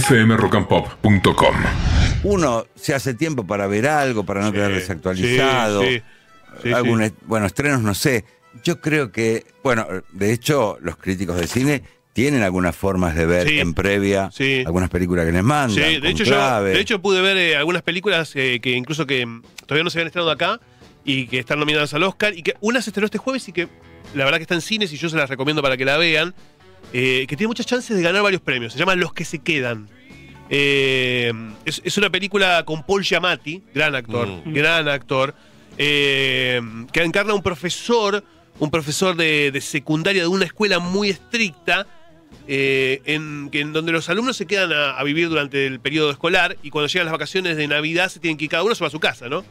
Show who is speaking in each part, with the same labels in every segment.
Speaker 1: fmrockandpop.com.
Speaker 2: Uno se hace tiempo para ver algo, para no quedar desactualizado.
Speaker 3: sí, sí,
Speaker 2: Algún
Speaker 3: sí.
Speaker 2: est- Bueno, estrenos, no sé. Yo creo que, bueno, de hecho, los críticos de cine tienen algunas formas de ver
Speaker 3: Sí.
Speaker 2: en previa
Speaker 3: Sí.
Speaker 2: algunas películas que les mandan.
Speaker 3: Sí, de hecho, yo, de hecho pude ver eh, algunas películas eh, que incluso que todavía no se habían estrenado acá y que están nominadas al Oscar y que una se estrenó este jueves y que la verdad que está en cines y yo se las recomiendo para que la vean, eh, que tiene muchas chances de ganar varios premios. Se llama Los que se quedan. Eh, es, es una película con Paul Giamatti, gran actor, gran actor, eh, que encarna a un profesor, un profesor de, de secundaria de una escuela muy estricta, eh, en, que en donde los alumnos se quedan a, a vivir durante el periodo escolar y cuando llegan las vacaciones de Navidad se tienen que ir cada uno se va a su casa, ¿no?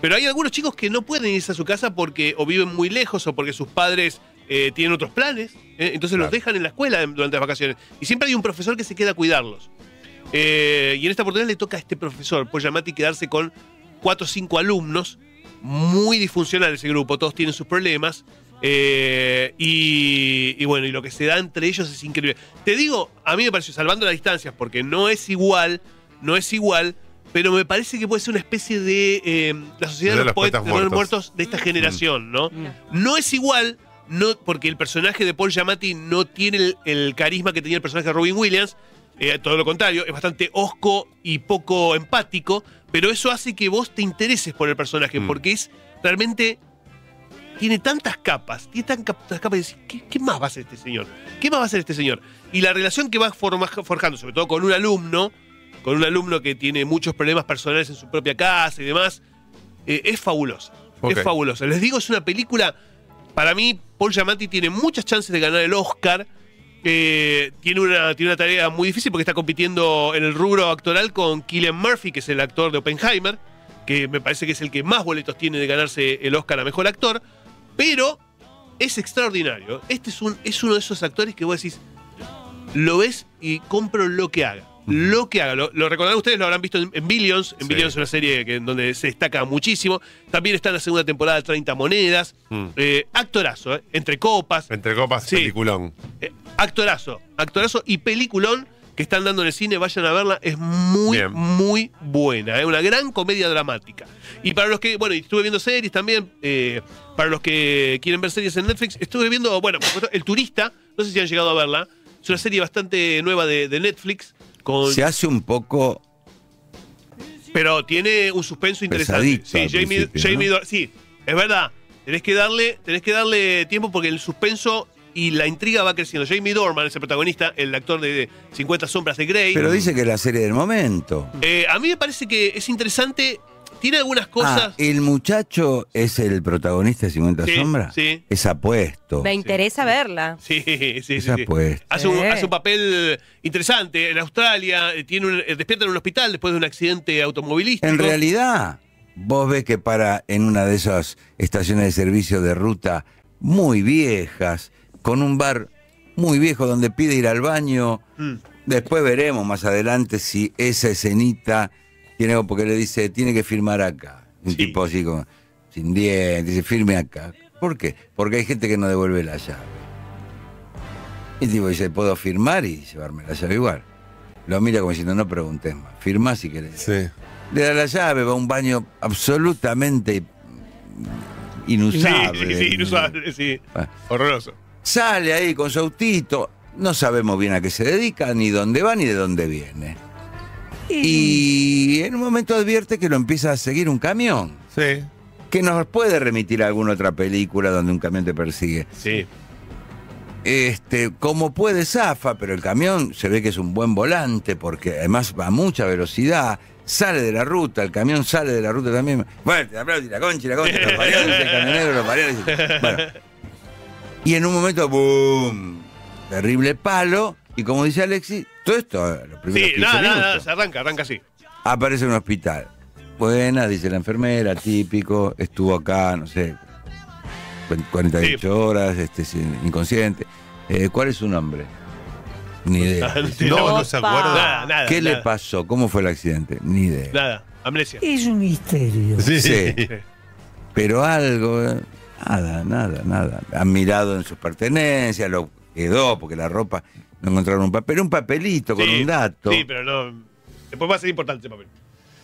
Speaker 3: Pero hay algunos chicos que no pueden irse a su casa porque o viven muy lejos o porque sus padres eh, tienen otros planes, ¿eh? entonces los dejan en la escuela durante las vacaciones. Y siempre hay un profesor que se queda a cuidarlos. Eh, y en esta oportunidad le toca a este profesor, Paul Giamatti, quedarse con cuatro o cinco alumnos, muy disfuncional ese grupo, todos tienen sus problemas. eh, y, y bueno, y lo que se da entre ellos es increíble. Te digo, a mí me pareció, salvando las distancias, porque no es igual, no es igual, pero me parece que puede ser una especie de eh, la sociedad
Speaker 4: De
Speaker 3: de los,
Speaker 4: los
Speaker 3: poetas,
Speaker 4: poetas
Speaker 3: de los
Speaker 4: muertos.
Speaker 3: muertos de esta generación, ¿no? No es igual, no, porque el personaje de Paul Giamatti no tiene el, el carisma que tenía el personaje de Robin Williams. eh, todo lo contrario, es bastante osco y poco empático, pero eso hace que vos te intereses por el personaje,
Speaker 4: Mm.
Speaker 3: porque es realmente. Tiene tantas capas, tiene tantas capas y decís, ¿qué, qué más va a hacer este señor? ¿Qué más va a hacer este señor? Y la relación que va forma- forjando, sobre todo con un alumno, con un alumno que tiene muchos problemas personales en su propia casa y demás, eh, es fabulosa. Es fabulosa. Les digo, es una película. Para mí, Paul Giamatti tiene muchas chances de ganar el Oscar. Eh, tiene, una, tiene una tarea muy difícil porque está compitiendo en el rubro actoral con Killian Murphy, que es el actor de Oppenheimer, que me parece que es el que más boletos tiene de ganarse el Oscar a mejor actor. Pero es extraordinario. Este es, un, es uno de esos actores que vos decís, lo ves y compro lo que haga. Lo que haga. Lo, lo recordarán ustedes, lo habrán visto en, en Billions. En
Speaker 4: Sí.
Speaker 3: Billions es una serie que, en donde se destaca muchísimo. También está en la segunda temporada de 30 Monedas.
Speaker 4: Mm.
Speaker 3: Eh, actorazo, ¿eh? entre copas.
Speaker 4: Entre copas,
Speaker 3: Sí.
Speaker 4: peliculón.
Speaker 3: Eh, actorazo, actorazo y peliculón que están dando en el cine, vayan a verla, es muy,
Speaker 4: Bien.
Speaker 3: muy buena, es una gran comedia dramática. Y para los que, bueno, estuve viendo series también, para los que quieren ver series en Netflix, estuve viendo, bueno, por supuesto, El Turista, no sé si han llegado a verla, es una serie bastante nueva de, de Netflix, con,
Speaker 2: Se hace un poco.
Speaker 3: pero tiene un suspenso interesante. Sí, Jamie, Jamie sí, es verdad. Tenés que darle, tenés que darle tiempo porque el suspenso y la intriga va creciendo. Jamie Dorman es el protagonista, el actor de 50 sombras de Grey.
Speaker 2: Pero dice que es la serie del momento.
Speaker 3: Eh, a mí me parece que es interesante. Tiene algunas
Speaker 2: Ah,
Speaker 3: cosas.
Speaker 2: el muchacho es el protagonista de 50
Speaker 3: Sí,
Speaker 2: sombras.
Speaker 3: sí.
Speaker 2: Es apuesto.
Speaker 5: Me interesa verla.
Speaker 3: Sí, sí, sí.
Speaker 2: Es
Speaker 3: sí.
Speaker 2: apuesto.
Speaker 3: Hace, un,
Speaker 5: Sí.
Speaker 3: hace un papel interesante en Australia. eh, Tiene un, eh, despierta en un hospital después de un accidente automovilístico.
Speaker 2: En realidad, vos ves que para en una de esas estaciones de servicio de ruta muy viejas, con un bar muy viejo donde pide ir al baño,
Speaker 3: Mm.
Speaker 2: después veremos más adelante si esa escenita tiene algo, porque le dice, tiene que firmar acá. Un
Speaker 3: Sí.
Speaker 2: tipo así como, sin dientes, dice, firme acá. ¿Por qué? Porque hay gente que no devuelve la llave. Y el tipo dice, puedo firmar y llevarme la llave igual. Lo mira como diciendo, no preguntes más, firmá si querés.
Speaker 4: Sí.
Speaker 2: Le da la llave, va a un baño absolutamente inusable.
Speaker 3: Sí, sí, sí, inusable, sí.
Speaker 2: Ah.
Speaker 3: Horroroso.
Speaker 2: Sale ahí con su autito, no sabemos bien a qué se dedica, ni dónde va, ni de dónde viene. Y en un momento advierte que lo empieza a seguir un camión,
Speaker 4: Sí.
Speaker 2: que nos puede remitir a alguna otra película donde un camión te persigue.
Speaker 3: Sí.
Speaker 2: Este, como puede zafa, pero el camión se ve que es un buen volante porque además va a mucha velocidad, sale de la ruta, el camión sale de la ruta también. Fuerte, aplausos, y la concha, y la concha, los dice el camionero, los dice- Bueno. Y en un momento, ¡boom! Terrible palo, y como dice Alexis, todo esto, los primeros
Speaker 3: Sí,
Speaker 2: 15
Speaker 3: nada, nada,
Speaker 2: minutos,
Speaker 3: nada, se arranca, arranca así.
Speaker 2: aparece en un hospital. Buena, dice la enfermera, típico, estuvo acá, no sé, 48
Speaker 3: Sí.
Speaker 2: horas, este, sin- inconsciente. Eh, ¿Cuál es su nombre? Ni idea.
Speaker 4: No, no se
Speaker 5: Opa.
Speaker 4: acuerda.
Speaker 3: Nada, nada.
Speaker 2: ¿Qué le
Speaker 3: nada,
Speaker 2: pasó? ¿Cómo fue el accidente? Ni idea.
Speaker 3: Nada, amnesia.
Speaker 6: Es un misterio.
Speaker 4: Sí.
Speaker 2: Sí. Pero algo, eh, nada, nada, nada. Han mirado en sus pertenencias, lo quedó, porque la ropa. No encontraron un papel, un papelito con
Speaker 3: Sí,
Speaker 2: un dato.
Speaker 3: Sí, pero no. Después va a ser importante ese papel.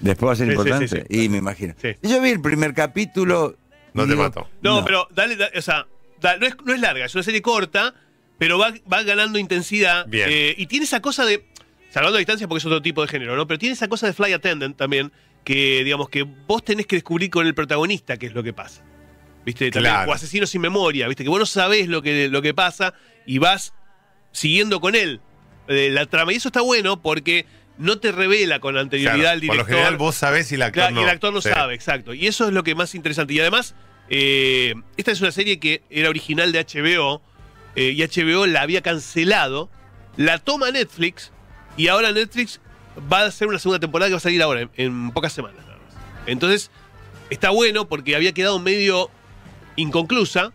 Speaker 2: Después va a ser
Speaker 3: Sí, sí,
Speaker 2: importante.
Speaker 3: sí, sí.
Speaker 2: Y me imagino.
Speaker 3: Sí.
Speaker 2: Yo vi el primer capítulo.
Speaker 1: No te
Speaker 2: digo,
Speaker 1: mato.
Speaker 3: No, pero dale, da- o sea, da- no, es, no es larga, es una serie corta, pero va, va ganando intensidad.
Speaker 1: Bien.
Speaker 3: eh, y tiene esa cosa de. Salvando la distancia porque es otro tipo de género, ¿no? Pero tiene esa cosa de fly attendant también, que digamos que vos tenés que descubrir con el protagonista qué es lo que pasa. ¿Viste? También,
Speaker 1: Claro.
Speaker 3: o asesino sin memoria, ¿viste? Que vos no sabés lo que, lo que pasa y vas siguiendo con él eh, la trama. Y eso está bueno porque no te revela con anterioridad
Speaker 1: Claro,
Speaker 3: al
Speaker 1: por
Speaker 3: director.
Speaker 1: lo general vos sabés y el actor
Speaker 3: Claro,
Speaker 1: no.
Speaker 3: y el actor no
Speaker 1: Sí.
Speaker 3: sabe, exacto. Y eso es lo que más interesante. Y además, eh, esta es una serie que era original de HBO eh, y HBO la había cancelado, la toma Netflix y ahora Netflix va a hacer una segunda temporada que va a salir ahora, en, en pocas semanas. Entonces, está bueno porque había quedado medio inconclusa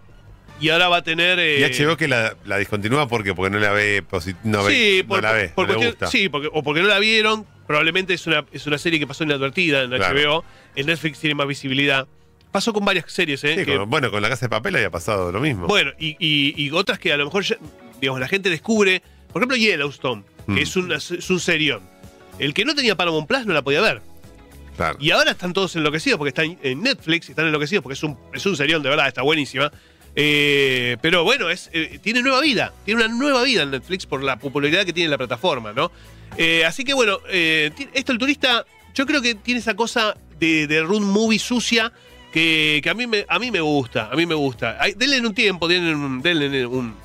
Speaker 3: y ahora va a tener...
Speaker 1: Y
Speaker 3: eh,
Speaker 1: HBO que la, la discontinúa porque porque no la ve no, ve-
Speaker 3: sí,
Speaker 1: no
Speaker 3: por-
Speaker 1: la ve,
Speaker 3: por
Speaker 1: no le
Speaker 3: cuestión-
Speaker 1: gusta.
Speaker 3: sí, porque, o porque no la vieron. Probablemente es una, es una serie que pasó inadvertida en
Speaker 1: Claro.
Speaker 3: HBO. En Netflix tiene más visibilidad. Pasó con varias series, ¿eh?
Speaker 1: Sí,
Speaker 3: que-
Speaker 1: con- bueno, con la casa de papel había pasado lo mismo.
Speaker 3: bueno, y, y- y otras que a lo mejor ya, digamos, la gente descubre. Por ejemplo, Yellowstone, que
Speaker 1: Mm.
Speaker 3: es, un, es un serión. El que no tenía Paramount Plus no la podía ver.
Speaker 1: claro.
Speaker 3: Y ahora están todos enloquecidos porque están en Netflix, están enloquecidos porque es un, es un serión, de verdad, está buenísima. Eh, pero bueno, es, eh, tiene nueva vida, tiene una nueva vida en Netflix por la popularidad que tiene la plataforma, ¿no? Eh, así que bueno, eh, esto el turista, yo creo que tiene esa cosa de, de movie sucia que, que a, mí me, a mí me gusta, a mí me gusta. Ay, denle un tiempo, denle denle un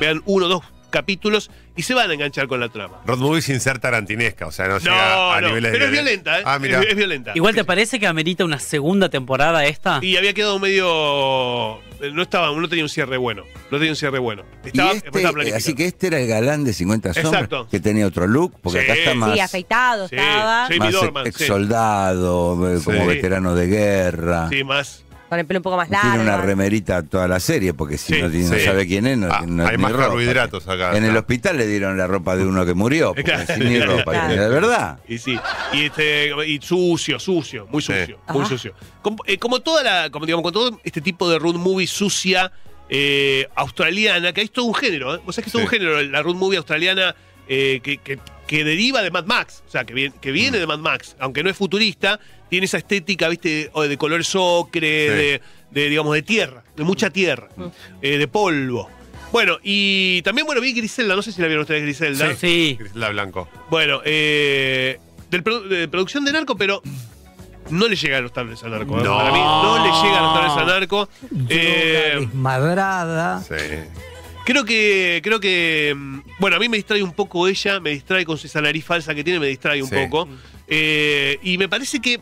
Speaker 3: vean uno dos capítulos y se van a enganchar con la trama.
Speaker 1: Road movie sin ser tarantinesca, o sea, no, llega
Speaker 3: No,
Speaker 1: a
Speaker 3: no,
Speaker 1: niveles
Speaker 3: pero
Speaker 1: de
Speaker 3: es violenta, ¿eh?
Speaker 1: Ah, mira.
Speaker 3: Es, es violenta.
Speaker 4: Igual te parece que amerita una segunda temporada esta?
Speaker 3: Y había quedado medio. No estaba, no tenía un cierre bueno. No tenía un cierre bueno.
Speaker 2: Y
Speaker 3: Estaba,
Speaker 2: este,
Speaker 3: estaba planificado.
Speaker 2: así que este era el galán de 50 sombras
Speaker 3: Exacto.
Speaker 2: que tenía otro look, porque
Speaker 3: Sí.
Speaker 2: acá está más,
Speaker 5: Sí, afeitado
Speaker 3: Sí,
Speaker 5: estaba.
Speaker 2: más
Speaker 3: Dorman,
Speaker 2: ex
Speaker 3: sí.
Speaker 2: soldado, eh, como
Speaker 1: Sí.
Speaker 2: veterano de guerra.
Speaker 3: Sí, más.
Speaker 5: Con el pelo un poco más largo.
Speaker 2: Tiene una remerita toda la serie, porque si
Speaker 3: Sí,
Speaker 2: no, tiene- no sabe quién es, no,
Speaker 1: Ah,
Speaker 2: no
Speaker 1: hay más
Speaker 2: ropa.
Speaker 1: carbohidratos acá.
Speaker 2: En el hospital le dieron la ropa de uno que murió, porque
Speaker 3: Claro.
Speaker 2: sin ni ropa,
Speaker 5: Claro.
Speaker 2: de verdad.
Speaker 3: Y sí. Y, este, y sucio, sucio, muy
Speaker 1: Sí.
Speaker 3: sucio, muy
Speaker 5: Ajá.
Speaker 3: sucio. Como, eh, como toda la, como digamos, con todo este tipo de road movie sucia eh, australiana, que hay todo un género, ¿eh? Vos sabés que es todo
Speaker 1: Sí.
Speaker 3: un género, la road movie australiana eh, que, que- que deriva de Mad Max, o sea, que viene, que
Speaker 1: Mm.
Speaker 3: viene de Mad Max, aunque no es futurista, tiene esa estética, viste, o de colores ocre,
Speaker 1: Sí.
Speaker 3: de, de, digamos, de tierra, de mucha tierra, eh, de polvo. Bueno, y también, bueno, vi Griselda, no sé si la vieron ustedes, Griselda.
Speaker 4: Sí.
Speaker 1: Griselda Blanco.
Speaker 3: Bueno, eh, del produ- de producción de narco, pero no le llega a los tablets a narco. ¿eh?
Speaker 1: No.
Speaker 3: Para mí no le llega a los tablets a narco. Eh,
Speaker 6: desmadrada.
Speaker 1: Sí.
Speaker 3: Creo que, creo que, mm, bueno, a mí me distrae un poco ella, me distrae con esa nariz falsa que tiene, me distrae un
Speaker 1: Sí.
Speaker 3: poco. Eh, y me parece que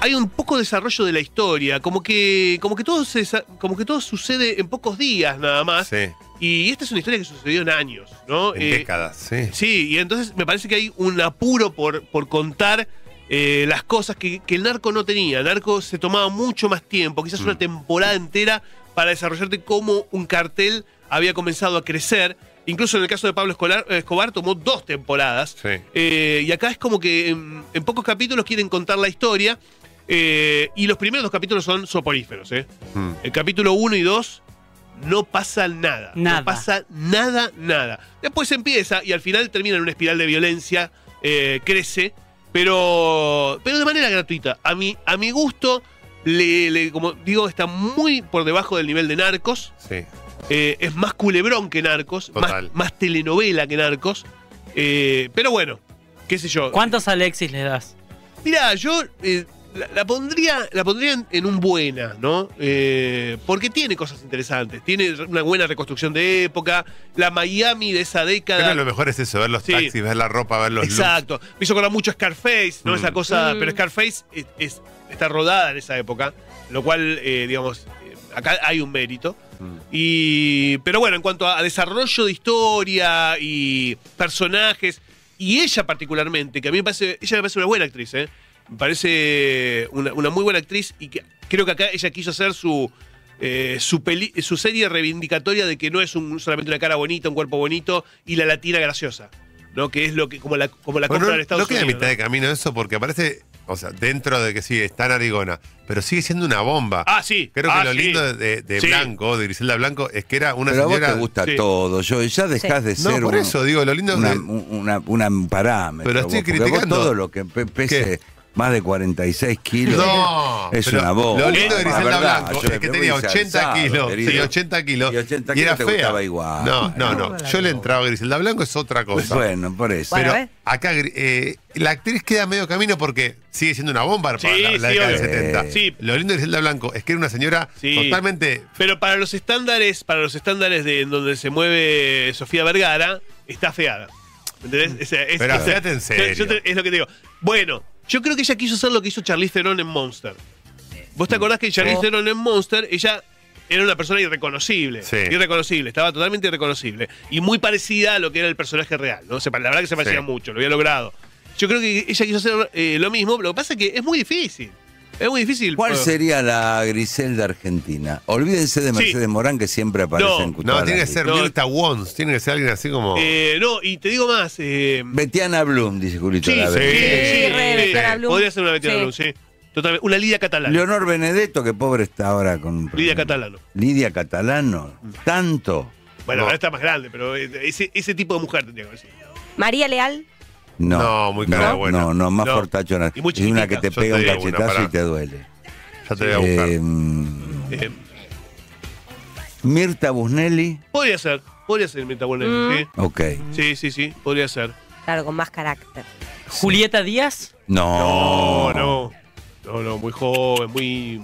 Speaker 3: hay un poco de desarrollo de la historia, como que, como que todo se, como que todo sucede en pocos días nada más.
Speaker 1: Sí.
Speaker 3: Y esta es una historia que sucedió en años, ¿no?
Speaker 1: En
Speaker 3: Eh,
Speaker 1: décadas, sí.
Speaker 3: Sí, y entonces me parece que hay un apuro por, por contar eh, las cosas que, que el narco no tenía. El narco se tomaba mucho más tiempo, quizás una temporada entera, para desarrollarte cómo un cartel había comenzado a crecer. Incluso en el caso de Pablo Escolar- Escobar tomó dos temporadas.
Speaker 1: Sí.
Speaker 3: Eh, y acá es como que en, en pocos capítulos quieren contar la historia. eh, y los primeros dos capítulos son soporíferos. ¿eh?
Speaker 1: Mm.
Speaker 3: El capítulo 1 y 2 no pasa nada.
Speaker 4: Nada.
Speaker 3: No pasa nada, nada. Después empieza y al final termina en una espiral de violencia, eh, crece, pero, pero de manera gratuita. A mi, a mi gusto, le, le- como digo, está muy por debajo del nivel de Narcos.
Speaker 1: Sí.
Speaker 3: Eh, es más culebrón que Narcos, más,
Speaker 1: Total.
Speaker 3: más telenovela que Narcos. Eh, pero bueno, qué sé yo.
Speaker 4: ¿Cuántos Alexis le das?
Speaker 3: Mira, yo eh, la, la pondría, la pondría en, en un buena, ¿no? Eh, porque tiene cosas interesantes. Tiene una buena reconstrucción de época. La Miami de esa década.
Speaker 1: Pero lo mejor es eso, ver los
Speaker 3: Sí.
Speaker 1: taxis, ver la ropa, ver los looks.
Speaker 3: Exacto. Me hizo acordar mucho a Scarface, ¿no?
Speaker 1: Mm.
Speaker 3: Esa cosa.
Speaker 5: Mm.
Speaker 3: Pero Scarface es- es- está rodada en esa época. Lo cual, eh, digamos, eh, acá hay un mérito. Y, pero bueno, en cuanto a, a desarrollo de historia y personajes, y ella particularmente, que a mí me parece, ella me parece una buena actriz, ¿eh? Me parece una, una muy buena actriz y que creo que acá ella quiso hacer su, eh, su, peli- su serie reivindicatoria de que no es un, solamente una cara bonita, un cuerpo bonito y la latina graciosa, ¿no? Que es lo que como la, como la
Speaker 1: Bueno,
Speaker 3: compra
Speaker 1: no,
Speaker 3: en Estados
Speaker 1: no queda a
Speaker 3: Unidos.
Speaker 1: mitad
Speaker 3: ¿no?
Speaker 1: de camino eso porque aparece O sea, dentro de que sí, está narigona, pero sigue siendo una bomba.
Speaker 3: Ah, sí.
Speaker 1: Creo
Speaker 3: Ah,
Speaker 1: que lo
Speaker 3: sí.
Speaker 1: lindo de, de
Speaker 3: Sí.
Speaker 1: Blanco, de Griselda Blanco, es que era una
Speaker 2: Pero a vos
Speaker 1: señora.
Speaker 2: te gusta
Speaker 3: Sí.
Speaker 2: todo, yo ya dejás de
Speaker 1: No,
Speaker 2: ser
Speaker 1: por
Speaker 2: un-
Speaker 1: eso digo, lo lindo
Speaker 2: una,
Speaker 1: de-
Speaker 2: una, una- un parámetro.
Speaker 1: Pero estoy
Speaker 2: vos, porque vos
Speaker 1: criticando.
Speaker 2: todo lo que pe- pese
Speaker 1: ¿Qué?
Speaker 2: Más de 46 kilos
Speaker 1: No,
Speaker 2: es una bomba.
Speaker 1: Lo lindo de
Speaker 2: La
Speaker 1: Griselda
Speaker 2: verdad,
Speaker 1: Blanco
Speaker 2: yo
Speaker 1: es que tenía
Speaker 2: voy
Speaker 1: 80
Speaker 2: alzado,
Speaker 1: kilos.
Speaker 2: querido.
Speaker 1: Sí, 80 kilos.
Speaker 2: Y 80
Speaker 1: y era
Speaker 2: te
Speaker 1: fea.
Speaker 2: gustaba igual.
Speaker 1: No, no, no.
Speaker 5: No,
Speaker 1: Yo le entraba a Griselda Blanco, es otra cosa.
Speaker 2: Bueno, por eso.
Speaker 1: Pero
Speaker 5: ¿ves?
Speaker 1: acá eh, la actriz queda medio camino porque sigue siendo una bomba para
Speaker 3: Sí,
Speaker 1: la, la
Speaker 3: sí,
Speaker 1: década del
Speaker 3: obvio.
Speaker 1: 70.
Speaker 3: Sí.
Speaker 1: Lo lindo de Griselda Blanco es que era una señora
Speaker 3: Sí.
Speaker 1: totalmente.
Speaker 3: Pero para los estándares, para los estándares de en donde se mueve Sofía Vergara, está feada. ¿Me ¿Entendés? Esa- es,
Speaker 1: Pero feate en serio.
Speaker 3: yo te- es lo que te digo. Bueno, yo creo que ella quiso hacer lo que hizo Charlize Theron en Monster. ¿Vos te acordás que Charlize. Theron en Monster, ella era una persona irreconocible?
Speaker 1: Sí.
Speaker 3: Irreconocible, estaba totalmente irreconocible. Y muy parecida a lo que era el personaje real, ¿no? Se la verdad que se parecía
Speaker 1: Sí.
Speaker 3: mucho, lo había logrado. Yo creo que ella quiso hacer eh, lo mismo, lo que pasa es que es muy difícil. Es muy difícil.
Speaker 2: ¿Cuál
Speaker 3: Bueno,
Speaker 2: sería la Griselda argentina? Olvídense de
Speaker 3: Sí.
Speaker 2: Mercedes Morán que siempre aparece
Speaker 3: No,
Speaker 2: en
Speaker 1: No,
Speaker 2: todas
Speaker 1: tiene que ser
Speaker 3: No.
Speaker 1: Mirta Wons, tiene que ser alguien así como.
Speaker 3: Eh, no, y te digo más. Eh,
Speaker 2: Betiana Blum, dice Julito
Speaker 3: sí, sí,
Speaker 2: Laverde.
Speaker 5: Sí, Betiana Blum.
Speaker 3: Podría ser una Betiana
Speaker 5: Sí.
Speaker 3: Blum, sí. Totalmente. Una Lidia Catalana.
Speaker 2: Leonor Benedetto, que pobre está ahora con.
Speaker 3: Lidia Catalano.
Speaker 2: Lidia Catalano. Tanto.
Speaker 3: Bueno,
Speaker 1: No.
Speaker 3: ahora está más grande, pero eh, ese, ese tipo de mujer tendría que decir.
Speaker 5: María Leal.
Speaker 2: No.
Speaker 1: No, muy cara
Speaker 2: no,
Speaker 1: buena.
Speaker 2: no, no, más
Speaker 3: No.
Speaker 2: fortachona.
Speaker 3: Y muy
Speaker 2: Es una que te
Speaker 1: Yo
Speaker 2: pega
Speaker 1: te
Speaker 2: un
Speaker 1: una,
Speaker 2: cachetazo y te duele.
Speaker 1: Ya te voy a buscar.
Speaker 2: Eh,
Speaker 3: Eh,
Speaker 2: Mirta Busnelli.
Speaker 3: podría ser, podría ser Mirta Buena.
Speaker 5: Mm.
Speaker 2: Ok.
Speaker 3: Sí, sí, sí, sí, podría ser.
Speaker 5: Claro, con más carácter.
Speaker 4: Julieta Díaz.
Speaker 2: No.
Speaker 3: No, no. No, no, muy joven, muy.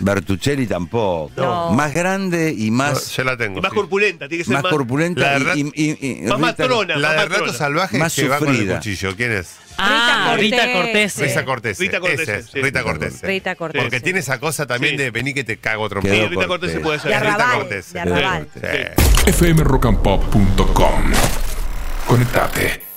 Speaker 2: Bertuccelli tampoco.
Speaker 5: No.
Speaker 2: Más grande y
Speaker 1: No,
Speaker 2: más,
Speaker 1: ya la tengo.
Speaker 3: y más
Speaker 1: sí.
Speaker 3: corpulenta, tiene que ser
Speaker 2: más
Speaker 3: más.
Speaker 2: corpulenta
Speaker 1: La
Speaker 2: y,
Speaker 1: verdad-
Speaker 2: y- y- y-
Speaker 3: Más matrona.
Speaker 1: La de Rato. Salvaje
Speaker 2: Más
Speaker 1: que va con el
Speaker 2: sufrida.
Speaker 1: cuchillo. ¿Quién es?
Speaker 4: Ah,
Speaker 5: Rita Cortés.
Speaker 1: Rita Cortés.
Speaker 3: Rita Cortés,
Speaker 1: Ese es,
Speaker 3: sí.
Speaker 1: Rita Cortés.
Speaker 5: Rita Cortés.
Speaker 1: Porque tiene esa cosa también
Speaker 3: Sí.
Speaker 1: de vení que te cago trompito.
Speaker 3: Sí, Rita Cortés se puede
Speaker 5: De
Speaker 3: ser.
Speaker 1: Rita. Cortés.
Speaker 5: De Arrabal.
Speaker 1: Sí.
Speaker 3: Sí.
Speaker 6: fmrockandpop.com. Conectate.